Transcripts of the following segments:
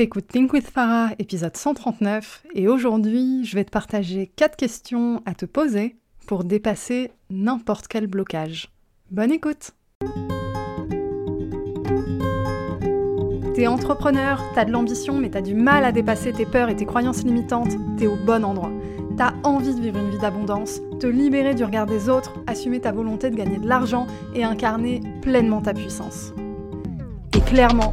T'écoutes Think with Farah, épisode 139, et aujourd'hui, je vais te partager 4 questions à te poser pour dépasser n'importe quel blocage. Bonne écoute T'es entrepreneur, t'as de l'ambition, mais t'as du mal à dépasser tes peurs et tes croyances limitantes, t'es au bon endroit. T'as envie de vivre une vie d'abondance, te libérer du regard des autres, assumer ta volonté de gagner de l'argent et incarner pleinement ta puissance. Et clairement,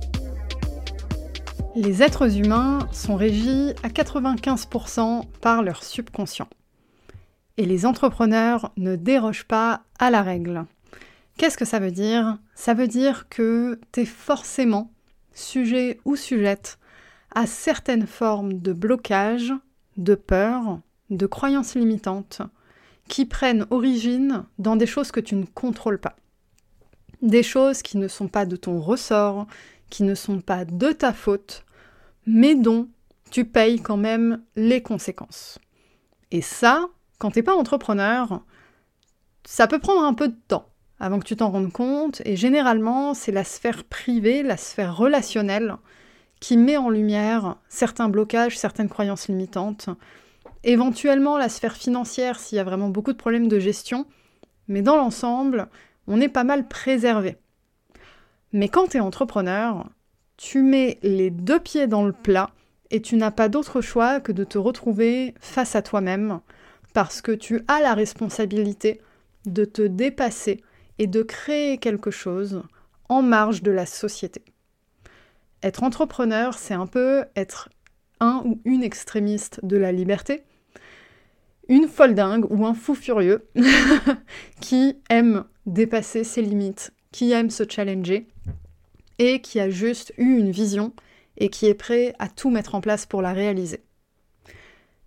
Les êtres humains sont régis à 95% par leur subconscient. Et les entrepreneurs ne dérogent pas à la règle. Qu'est-ce que ça veut dire? Ça veut dire que tu es forcément sujet ou sujette à certaines formes de blocage, de peur, de croyances limitantes qui prennent origine dans des choses que tu ne contrôles pas. Des choses qui ne sont pas de ton ressort, qui ne sont pas de ta faute, mais dont tu payes quand même les conséquences. Et ça, quand t'es pas entrepreneur, ça peut prendre un peu de temps avant que tu t'en rendes compte, et généralement, c'est la sphère privée, la sphère relationnelle, qui met en lumière certains blocages, certaines croyances limitantes, éventuellement la sphère financière s'il y a vraiment beaucoup de problèmes de gestion, mais dans l'ensemble, on est pas mal préservé. Mais quand tu es entrepreneur, tu mets les deux pieds dans le plat et tu n'as pas d'autre choix que de te retrouver face à toi-même parce que tu as la responsabilité de te dépasser et de créer quelque chose en marge de la société. Être entrepreneur, c'est un peu être un ou une extrémiste de la liberté, une folle dingue ou un fou furieux qui aime dépasser ses limites, qui aime se challenger et qui a juste eu une vision et qui est prêt à tout mettre en place pour la réaliser.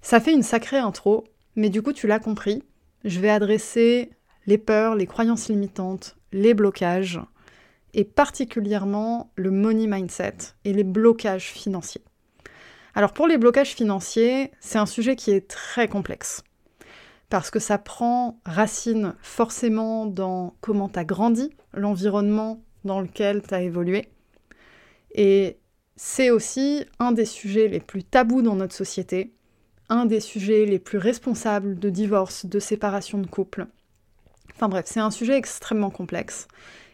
Ça fait une sacrée intro, mais du coup tu l'as compris, je vais adresser les peurs, les croyances limitantes, les blocages, et particulièrement le money mindset et les blocages financiers. Alors pour les blocages financiers, c'est un sujet qui est très complexe, parce que ça prend racine forcément dans comment tu as grandi, l'environnement dans lequel tu as évolué. Et c'est aussi un des sujets les plus tabous dans notre société, un des sujets les plus responsables de divorce, de séparation de couple. Enfin bref, c'est un sujet extrêmement complexe.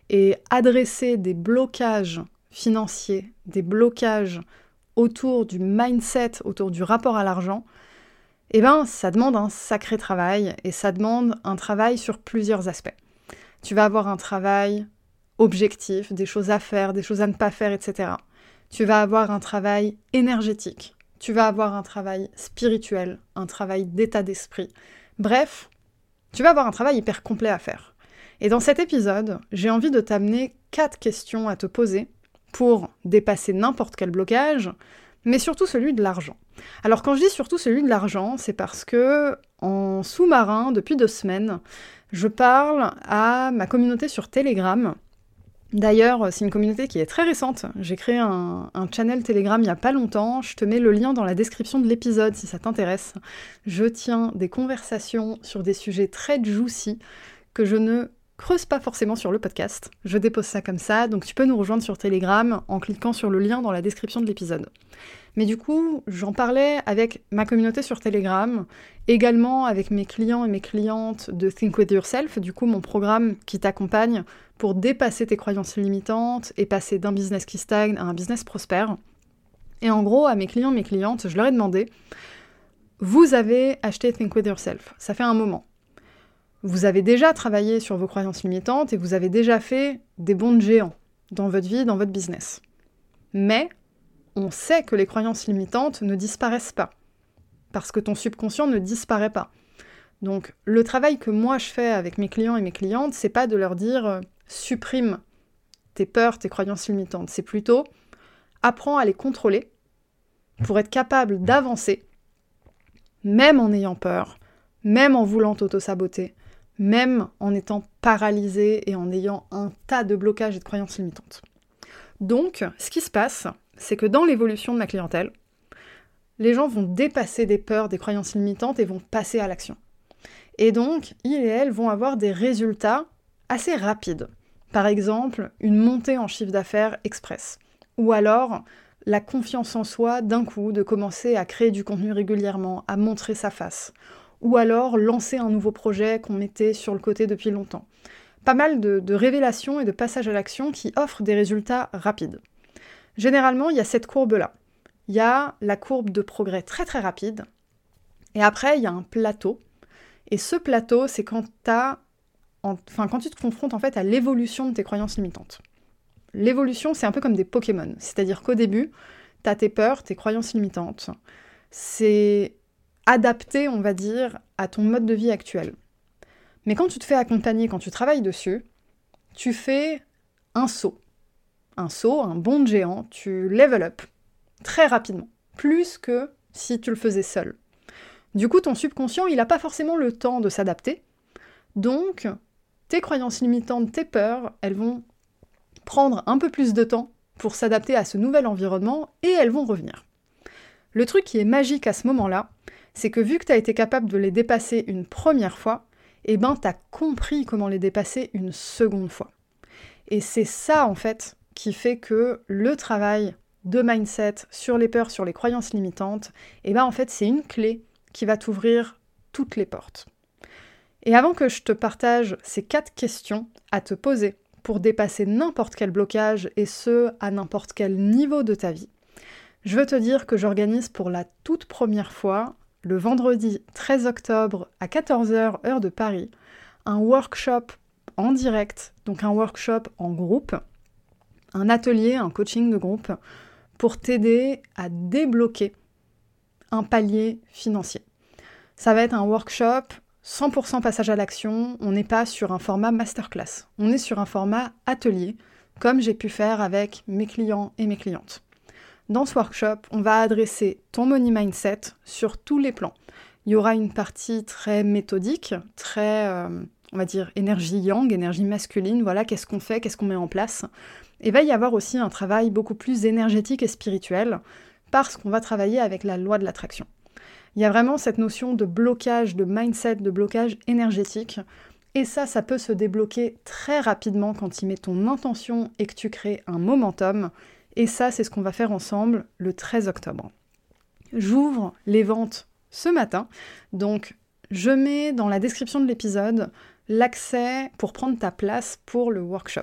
Et adresser des blocages financiers, des blocages autour du mindset, autour du rapport à l'argent, eh ben, ça demande un sacré travail et ça demande un travail sur plusieurs aspects. Tu vas avoir un travail objectifs, des choses à faire, des choses à ne pas faire, etc. Tu vas avoir un travail énergétique, tu vas avoir un travail spirituel, un travail d'état d'esprit. Bref, tu vas avoir un travail hyper complet à faire. Et dans cet épisode, j'ai envie de t'amener quatre questions à te poser pour dépasser n'importe quel blocage, mais surtout celui de l'argent. Alors quand je dis surtout celui de l'argent, c'est parce que en sous-marin, depuis deux semaines, je parle à ma communauté sur Telegram D'ailleurs, c'est une communauté qui est très récente. J'ai créé un, channel Telegram il n'y a pas longtemps. Je te mets le lien dans la description de l'épisode si ça t'intéresse. Je tiens des conversations sur des sujets très juicy que je ne creuse pas forcément sur le podcast. Je dépose ça comme ça, donc tu peux nous rejoindre sur Telegram en cliquant sur le lien dans la description de l'épisode. Mais du coup, j'en parlais avec ma communauté sur Telegram, également avec mes clients et mes clientes de Think With Yourself, du coup mon programme qui t'accompagne pour dépasser tes croyances limitantes et passer d'un business qui stagne à un business prospère. Et en gros, à mes clients, mes clientes, je leur ai demandé, vous avez acheté Think With Yourself, ça fait un moment. Vous avez déjà travaillé sur vos croyances limitantes et vous avez déjà fait des bons de géants dans votre vie, dans votre business. Mais on sait que les croyances limitantes ne disparaissent pas. Parce que ton subconscient ne disparaît pas. Donc le travail que moi je fais avec mes clients et mes clientes, c'est pas de leur dire euh, supprime tes peurs, tes croyances limitantes. C'est plutôt apprends à les contrôler pour être capable d'avancer, même en ayant peur, même en voulant t'auto-saboter, même en étant paralysé et en ayant un tas de blocages et de croyances limitantes. Donc, ce qui se passe, c'est que dans l'évolution de ma clientèle, les gens vont dépasser des peurs, des croyances limitantes et vont passer à l'action. Et donc, ils et elles vont avoir des résultats assez rapides. Par exemple, une montée en chiffre d'affaires express. Ou alors, la confiance en soi d'un coup, de commencer à créer du contenu régulièrement, à montrer sa face. Ou alors, lancer un nouveau projet qu'on mettait sur le côté depuis longtemps. Pas mal de, révélations et de passages à l'action qui offrent des résultats rapides. Généralement, il y a cette courbe-là. Il y a la courbe de progrès très très rapide. Et après, il y a un plateau et ce plateau, c'est quand, enfin, quand tu te confrontes en fait à l'évolution de tes croyances limitantes. L'évolution, c'est un peu comme des Pokémon. C'est-à-dire qu'au début, tu as tes peurs, tes croyances limitantes. C'est adapté, on va dire, à ton mode de vie actuel. Mais quand tu te fais accompagner, quand tu travailles dessus, tu fais un saut. Un saut, un bond géant, tu level up très rapidement. Plus que si tu le faisais seul. Du coup, ton subconscient, il n'a pas forcément le temps de s'adapter. Donc, tes croyances limitantes, tes peurs, elles vont prendre un peu plus de temps pour s'adapter à ce nouvel environnement et elles vont revenir. Le truc qui est magique à ce moment-là, c'est que vu que tu as été capable de les dépasser une première fois, eh ben tu as compris comment les dépasser une seconde fois. Et c'est ça en fait qui fait que le travail de mindset sur les peurs, sur les croyances limitantes, eh ben en fait c'est une clé qui va t'ouvrir toutes les portes. Et avant que je te partage ces quatre questions à te poser pour dépasser n'importe quel blocage et ce à n'importe quel niveau de ta vie, je veux te dire que j'organise pour la toute première fois, le vendredi 13 octobre à 14h heure de Paris, un workshop en direct, donc un workshop en groupe, un atelier, un coaching de groupe pour t'aider à débloquer un palier financier. Ça va être un workshop 100% passage à l'action, on n'est pas sur un format masterclass, on est sur un format atelier, comme j'ai pu faire avec mes clients et mes clientes. Dans ce workshop, on va adresser ton money mindset sur tous les plans. Il y aura une partie très méthodique, très, euh, on va dire, énergie yang, énergie masculine, voilà, qu'est-ce qu'on fait, qu'est-ce qu'on met en place. Et va y avoir aussi un travail beaucoup plus énergétique et spirituel, parce qu'on va travailler avec la loi de l'attraction. Il y a vraiment cette notion de blocage, de mindset, de blocage énergétique. Et ça, ça peut se débloquer très rapidement quand tu mets ton intention et que tu crées un momentum. Et ça, c'est ce qu'on va faire ensemble le 13 octobre. J'ouvre les ventes ce matin. Donc, je mets dans la description de l'épisode l'accès pour prendre ta place pour le workshop.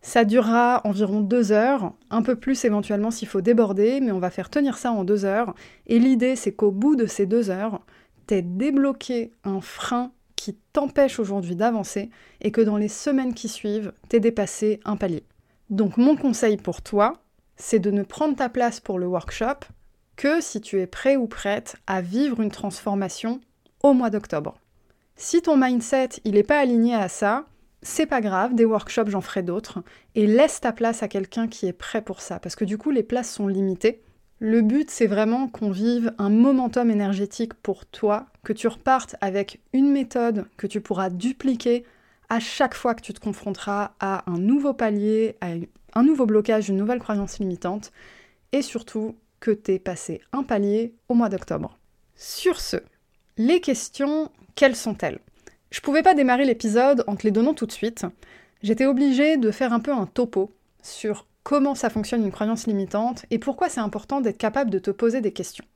Ça durera environ deux heures, un peu plus éventuellement s'il faut déborder, mais on va faire tenir ça en deux heures. Et l'idée, c'est qu'au bout de ces deux heures, t'aies débloqué un frein qui t'empêche aujourd'hui d'avancer et que dans les semaines qui suivent, t'aies dépassé un palier. Donc mon conseil pour toi, c'est de ne prendre ta place pour le workshop que si tu es prêt ou prête à vivre une transformation au mois d'octobre. Si ton mindset, il n'est pas aligné à ça, c'est pas grave, des workshops, j'en ferai d'autres, et laisse ta place à quelqu'un qui est prêt pour ça, parce que du coup, les places sont limitées. Le but, c'est vraiment qu'on vive un momentum énergétique pour toi, que tu repartes avec une méthode que tu pourras dupliquer à chaque fois que tu te confronteras à un nouveau palier, à un nouveau blocage, une nouvelle croyance limitante, et surtout que tu aies passé un palier au mois d'octobre. Sur ce, les questions, quelles sont-elles? Je pouvais pas démarrer l'épisode en te les donnant tout de suite. J'étais obligée de faire un peu un topo sur comment ça fonctionne une croyance limitante et pourquoi c'est important d'être capable de te poser des questions.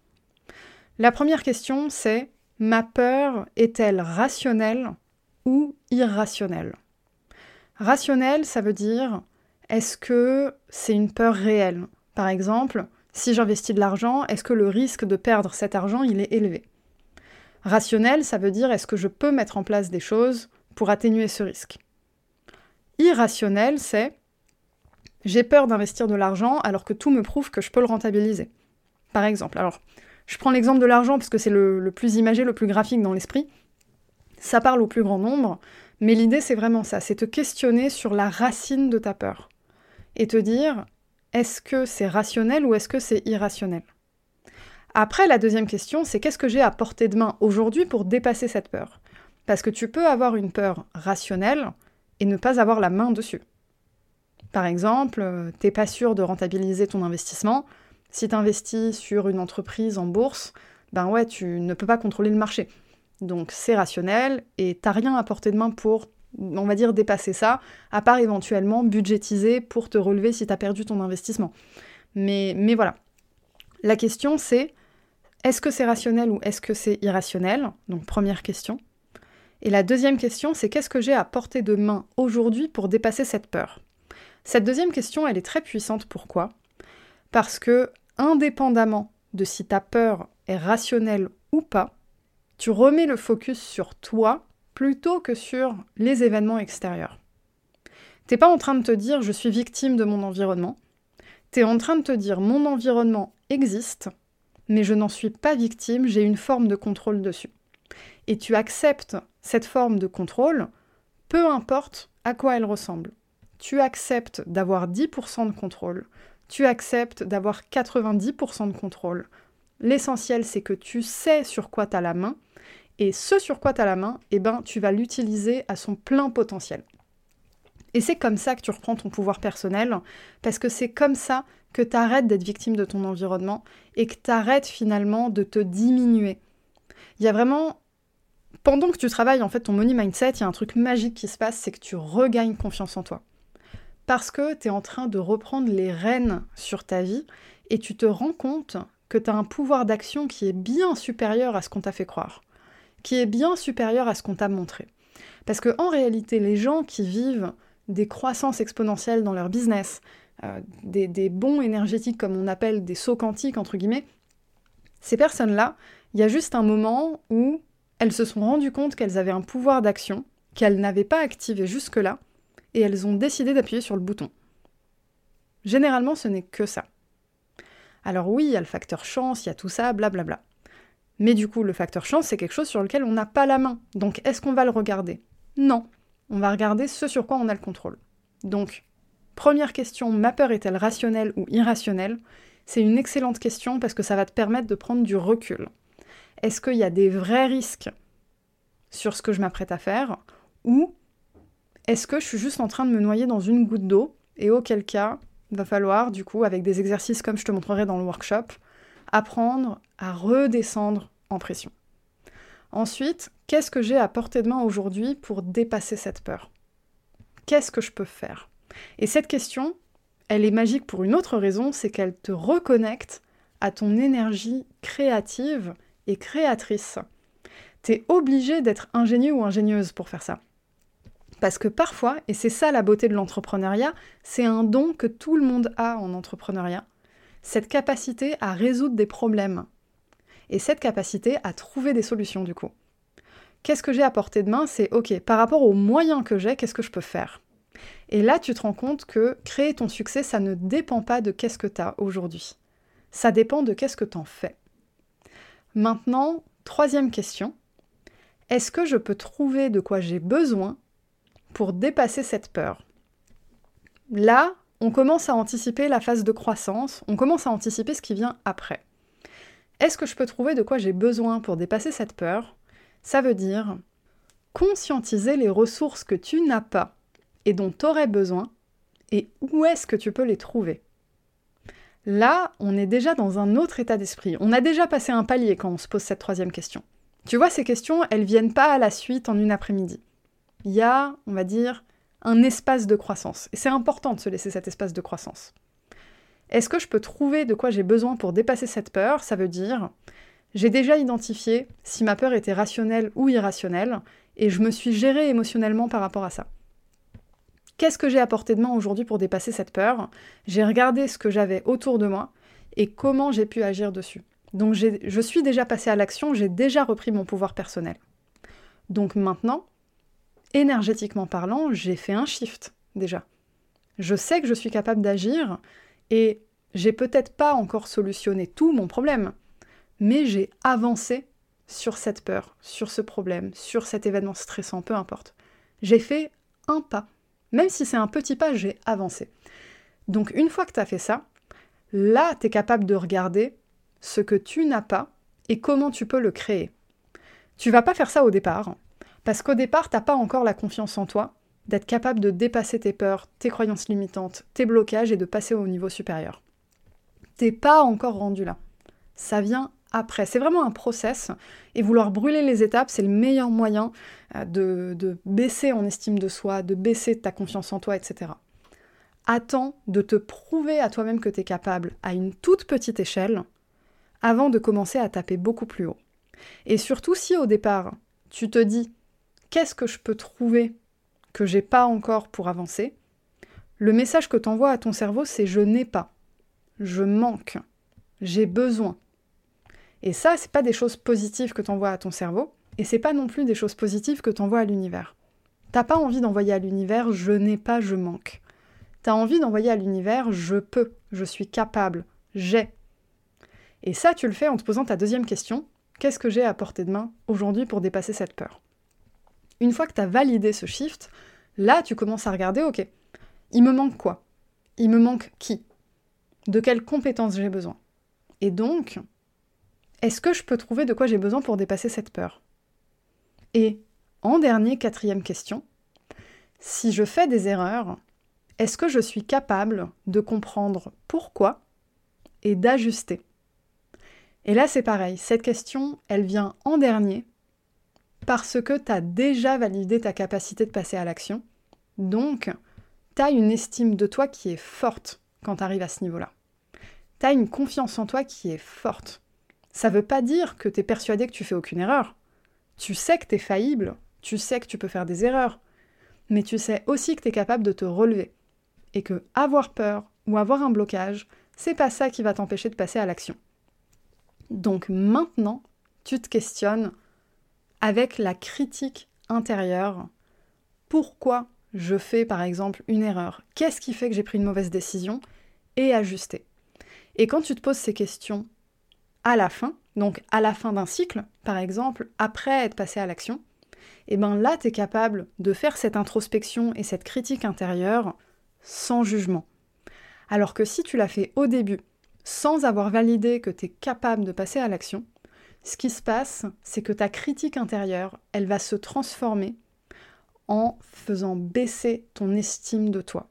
La première question, c'est ma peur est-elle rationnelle? Ou irrationnelle Rationnelle, ça veut dire est-ce que c'est une peur réelle? Par exemple, Si j'investis de l'argent, est-ce que le risque de perdre cet argent, il est élevé? Rationnel, ça veut dire est-ce que je peux mettre en place des choses pour atténuer ce risque? Irrationnel, c'est j'ai peur d'investir de l'argent alors que tout me prouve que je peux le rentabiliser. Par exemple, alors je prends l'exemple de l'argent parce que c'est le, le, plus imagé, le plus graphique dans l'esprit. Ça parle au plus grand nombre, mais l'idée c'est vraiment ça, c'est te questionner sur la racine de ta peur et te dire est-ce que c'est rationnel ou est-ce que c'est irrationnel? Après, la deuxième question, c'est qu'est-ce que j'ai à portée de main aujourd'hui pour dépasser cette peur? Parce que tu peux avoir une peur rationnelle et ne pas avoir la main dessus. Par exemple, euh, t'es pas sûr de rentabiliser ton investissement. Si tu investis sur une entreprise en bourse, ben ouais, tu ne peux pas contrôler le marché. Donc c'est rationnel et t'as rien à portée de main pour, on va dire, dépasser ça, à part éventuellement budgétiser pour te relever si t'as perdu ton investissement. Mais, mais voilà. La question c'est est-ce que c'est rationnel ou est-ce que c'est irrationnel? Donc première question. Et la deuxième question c'est qu'est-ce que j'ai à portée de main aujourd'hui pour dépasser cette peur? Cette deuxième question, elle est très puissante. Pourquoi? Parce que, indépendamment de si ta peur est rationnelle ou pas, tu remets le focus sur toi plutôt que sur les événements extérieurs. T'es pas en train de te dire je suis victime de mon environnement. T'es en train de te dire mon environnement existe, mais je n'en suis pas victime, j'ai une forme de contrôle dessus. Et tu acceptes cette forme de contrôle, peu importe à quoi elle ressemble tu acceptes d'avoir 10% de contrôle, tu acceptes d'avoir 90% de contrôle. L'essentiel, c'est que tu sais sur quoi tu as la main, et ce sur quoi tu as la main, eh ben, tu vas l'utiliser à son plein potentiel. Et c'est comme ça que tu reprends ton pouvoir personnel, parce que c'est comme ça que tu arrêtes d'être victime de ton environnement et que tu arrêtes finalement de te diminuer. Il y a vraiment pendant que tu travailles en fait ton money mindset, il y a un truc magique qui se passe, c'est que tu regagnes confiance en toi parce que tu es en train de reprendre les rênes sur ta vie et tu te rends compte que tu as un pouvoir d'action qui est bien supérieur à ce qu'on t'a fait croire, qui est bien supérieur à ce qu'on t'a montré. Parce que en réalité, les gens qui vivent des croissances exponentielles dans leur business, euh, des, des, bons énergétiques comme on appelle des sauts quantiques entre guillemets, ces personnes-là, il y a juste un moment où elles se sont rendues compte qu'elles avaient un pouvoir d'action qu'elles n'avaient pas activé jusque-là, et elles ont décidé d'appuyer sur le bouton. Généralement, ce n'est que ça. Alors oui, il y a le facteur chance, il y a tout ça, blablabla. Mais du coup, le facteur chance, c'est quelque chose sur lequel on n'a pas la main. Donc, est-ce qu'on va le regarder? Non. On va regarder ce sur quoi on a le contrôle. Donc, première question, ma peur est-elle rationnelle ou irrationnelle? C'est une excellente question parce que ça va te permettre de prendre du recul. Est-ce qu'il y a des vrais risques sur ce que je m'apprête à faire? Ou est-ce que je suis juste en train de me noyer dans une goutte d'eau Et auquel cas, il va falloir, du coup, avec des exercices comme je te montrerai dans le workshop, apprendre à redescendre en pression. Ensuite, qu'est-ce que j'ai à portée de main aujourd'hui pour dépasser cette peur? Qu'est-ce que je peux faire? Et cette question, elle est magique pour une autre raison, c'est qu'elle te reconnecte à ton énergie créative et créatrice. T'es obligé d'être ingénieux ou ingénieuse pour faire ça. Parce que parfois, et c'est ça la beauté de l'entrepreneuriat, c'est un don que tout le monde a en entrepreneuriat, cette capacité à résoudre des problèmes. Et cette capacité à trouver des solutions du coup. Qu'est-ce que j'ai à portée de main? C'est ok, par rapport aux moyens que j'ai, qu'est-ce que je peux faire? Et là, tu te rends compte que créer ton succès, ça ne dépend pas de qu'est-ce que tu as aujourd'hui. Ça dépend de qu'est-ce que tu en fais. Maintenant, troisième question. Est-ce que je peux trouver de quoi j'ai besoin pour dépasser cette peur. Là, on commence à anticiper la phase de croissance, on commence à anticiper ce qui vient après. Est-ce que je peux trouver de quoi j'ai besoin pour dépasser cette peur? Ça veut dire conscientiser les ressources que tu n'as pas et dont tu aurais besoin et où est-ce que tu peux les trouver? Là, on est déjà dans un autre état d'esprit. On a déjà passé un palier quand on se pose cette troisième question. Tu vois, ces questions, elles viennent pas à la suite en une après-midi il y a, on va dire, un espace de croissance. Et c'est important de se laisser cet espace de croissance. Est-ce que je peux trouver de quoi j'ai besoin pour dépasser cette peur? Ça veut dire, j'ai déjà identifié si ma peur était rationnelle ou irrationnelle, et je me suis gérée émotionnellement par rapport à ça. Qu'est-ce que j'ai apporté de main aujourd'hui pour dépasser cette peur? J'ai regardé ce que j'avais autour de moi, et comment j'ai pu agir dessus. Donc je suis déjà passée à l'action, j'ai déjà repris mon pouvoir personnel. Donc maintenant, énergétiquement parlant, j'ai fait un shift déjà. Je sais que je suis capable d'agir et j'ai peut-être pas encore solutionné tout mon problème, mais j'ai avancé sur cette peur, sur ce problème, sur cet événement stressant, peu importe. J'ai fait un pas. Même si c'est un petit pas, j'ai avancé. Donc une fois que tu as fait ça, là, tu es capable de regarder ce que tu n'as pas et comment tu peux le créer. Tu vas pas faire ça au départ, parce qu'au départ, t'as pas encore la confiance en toi d'être capable de dépasser tes peurs, tes croyances limitantes, tes blocages et de passer au niveau supérieur. T'es pas encore rendu là. Ça vient après. C'est vraiment un process et vouloir brûler les étapes, c'est le meilleur moyen euh, de, de, baisser en estime de soi, de baisser ta confiance en toi, etc. Attends de te prouver à toi-même que tu es capable à une toute petite échelle avant de commencer à taper beaucoup plus haut. Et surtout si au départ, tu te dis qu'est-ce que je peux trouver que j'ai pas encore pour avancer, le message que tu envoies à ton cerveau, c'est je n'ai pas, je manque, j'ai besoin. Et ça, c'est pas des choses positives que tu envoies à ton cerveau, et c'est pas non plus des choses positives que tu envoies à l'univers. T'as pas envie d'envoyer à l'univers je n'ai pas, je manque. T'as envie d'envoyer à l'univers je peux, je suis capable, j'ai. Et ça, tu le fais en te posant ta deuxième question qu'est-ce que j'ai à portée de main aujourd'hui pour dépasser cette peur? Une fois que tu as validé ce shift, là, tu commences à regarder ok, il me manque quoi? Il me manque qui? De quelles compétences j'ai besoin? Et donc, est-ce que je peux trouver de quoi j'ai besoin pour dépasser cette peur? Et en dernier, quatrième question, si je fais des erreurs, est-ce que je suis capable de comprendre pourquoi et d'ajuster? Et là, c'est pareil, cette question, elle vient en dernier parce que tu as déjà validé ta capacité de passer à l'action. Donc, tu as une estime de toi qui est forte quand tu arrives à ce niveau-là. Tu as une confiance en toi qui est forte. Ça veut pas dire que tu es persuadé que tu fais aucune erreur. Tu sais que tu es faillible, tu sais que tu peux faire des erreurs, mais tu sais aussi que tu es capable de te relever. Et que avoir peur ou avoir un blocage, c'est pas ça qui va t'empêcher de passer à l'action. Donc maintenant, tu te questionnes avec la critique intérieure. Pourquoi je fais par exemple une erreur? Qu'est-ce qui fait que j'ai pris une mauvaise décision? Et ajuster. Et quand tu te poses ces questions à la fin, donc à la fin d'un cycle, par exemple, après être passé à l'action, et eh ben là, tu es capable de faire cette introspection et cette critique intérieure sans jugement. Alors que si tu l'as fait au début, sans avoir validé que tu es capable de passer à l'action, ce qui se passe, c'est que ta critique intérieure, elle va se transformer en faisant baisser ton estime de toi.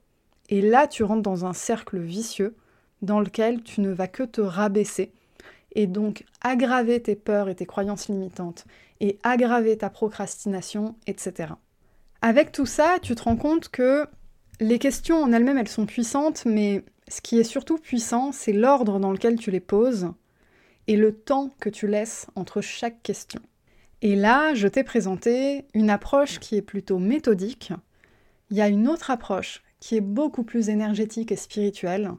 Et là, tu rentres dans un cercle vicieux dans lequel tu ne vas que te rabaisser et donc aggraver tes peurs et tes croyances limitantes, et aggraver ta procrastination, etc. Avec tout ça, tu te rends compte que les questions en elles-mêmes, elles sont puissantes, mais ce qui est surtout puissant, c'est l'ordre dans lequel tu les poses et le temps que tu laisses entre chaque question. Et là, je t'ai présenté une approche qui est plutôt méthodique. Il y a une autre approche qui est beaucoup plus énergétique et spirituelle,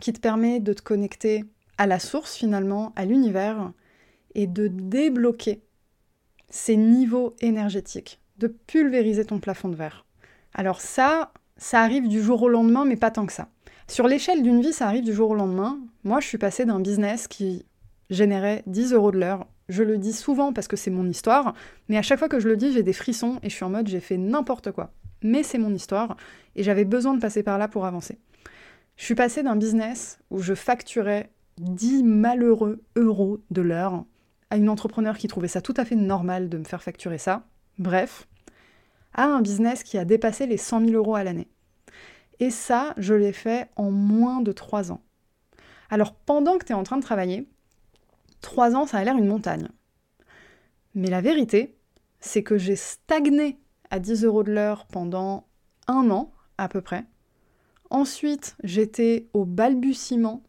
qui te permet de te connecter à la source finalement, à l'univers, et de débloquer ces niveaux énergétiques, de pulvériser ton plafond de verre. Alors ça, ça arrive du jour au lendemain, mais pas tant que ça. Sur l'échelle d'une vie, ça arrive du jour au lendemain. Moi, je suis passée d'un business qui générait 10 euros de l'heure. Je le dis souvent parce que c'est mon histoire, mais à chaque fois que je le dis, j'ai des frissons et je suis en mode j'ai fait n'importe quoi. Mais c'est mon histoire et j'avais besoin de passer par là pour avancer. Je suis passée d'un business où je facturais 10 malheureux euros de l'heure à une entrepreneur qui trouvait ça tout à fait normal de me faire facturer ça. Bref, à un business qui a dépassé les 100 000 euros à l'année. Et ça, je l'ai fait en moins de 3 ans. Alors pendant que tu es en train de travailler, 3 ans, ça a l'air une montagne. Mais la vérité, c'est que j'ai stagné à 10 euros de l'heure pendant un an à peu près. Ensuite, j'étais au balbutiement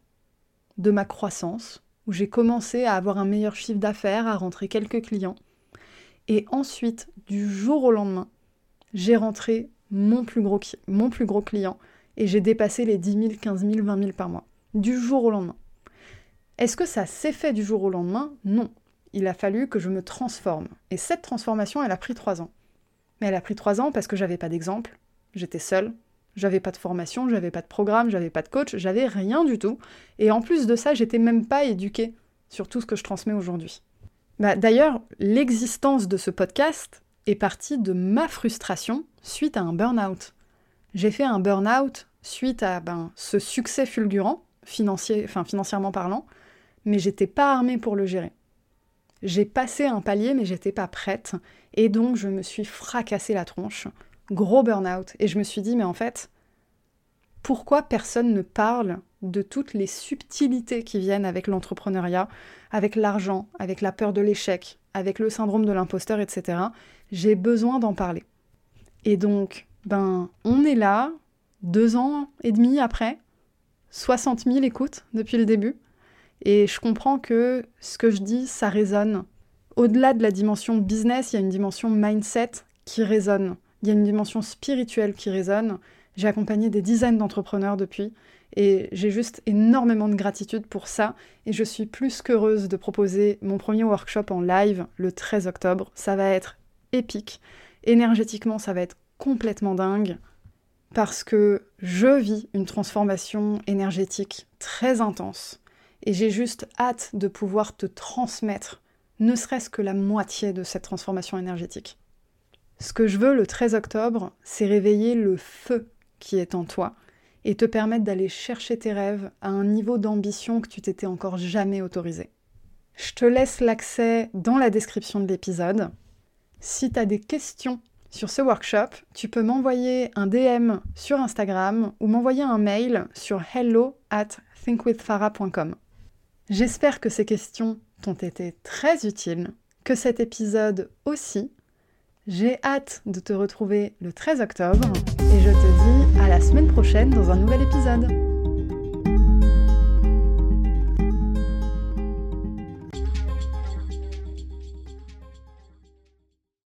de ma croissance, où j'ai commencé à avoir un meilleur chiffre d'affaires, à rentrer quelques clients. Et ensuite, du jour au lendemain, j'ai rentré mon plus gros, mon plus gros client et j'ai dépassé les 10 000, 15 000, 20 000 par mois. Du jour au lendemain. Est-ce que ça s'est fait du jour au lendemain? Non. Il a fallu que je me transforme. Et cette transformation, elle a pris trois ans. Mais elle a pris trois ans parce que j'avais pas d'exemple, j'étais seule, j'avais pas de formation, j'avais pas de programme, j'avais pas de coach, j'avais rien du tout. Et en plus de ça, j'étais même pas éduquée sur tout ce que je transmets aujourd'hui. Bah, D'ailleurs, l'existence de ce podcast est partie de ma frustration suite à un burn-out. J'ai fait un burn-out suite à ben, ce succès fulgurant, enfin, financièrement parlant, mais j'étais pas armée pour le gérer. J'ai passé un palier, mais j'étais pas prête, et donc je me suis fracassé la tronche, gros burn-out, et je me suis dit, mais en fait, pourquoi personne ne parle de toutes les subtilités qui viennent avec l'entrepreneuriat, avec l'argent, avec la peur de l'échec, avec le syndrome de l'imposteur, etc. J'ai besoin d'en parler. Et donc, ben, on est là, deux ans et demi après, 60 000 écoutes depuis le début, et je comprends que ce que je dis, ça résonne. Au-delà de la dimension business, il y a une dimension mindset qui résonne. Il y a une dimension spirituelle qui résonne. J'ai accompagné des dizaines d'entrepreneurs depuis et j'ai juste énormément de gratitude pour ça. Et je suis plus qu'heureuse de proposer mon premier workshop en live le 13 octobre. Ça va être épique. Énergétiquement, ça va être complètement dingue parce que je vis une transformation énergétique très intense et j'ai juste hâte de pouvoir te transmettre ne serait-ce que la moitié de cette transformation énergétique. Ce que je veux le 13 octobre, c'est réveiller le feu qui est en toi et te permettre d'aller chercher tes rêves à un niveau d'ambition que tu t'étais encore jamais autorisé. Je te laisse l'accès dans la description de l'épisode. Si tu as des questions sur ce workshop, tu peux m'envoyer un DM sur Instagram ou m'envoyer un mail sur hello at thinkwithfarah.com. J'espère que ces questions t'ont été très utiles, que cet épisode aussi. J'ai hâte de te retrouver le 13 octobre et je te dis à la semaine prochaine dans un nouvel épisode.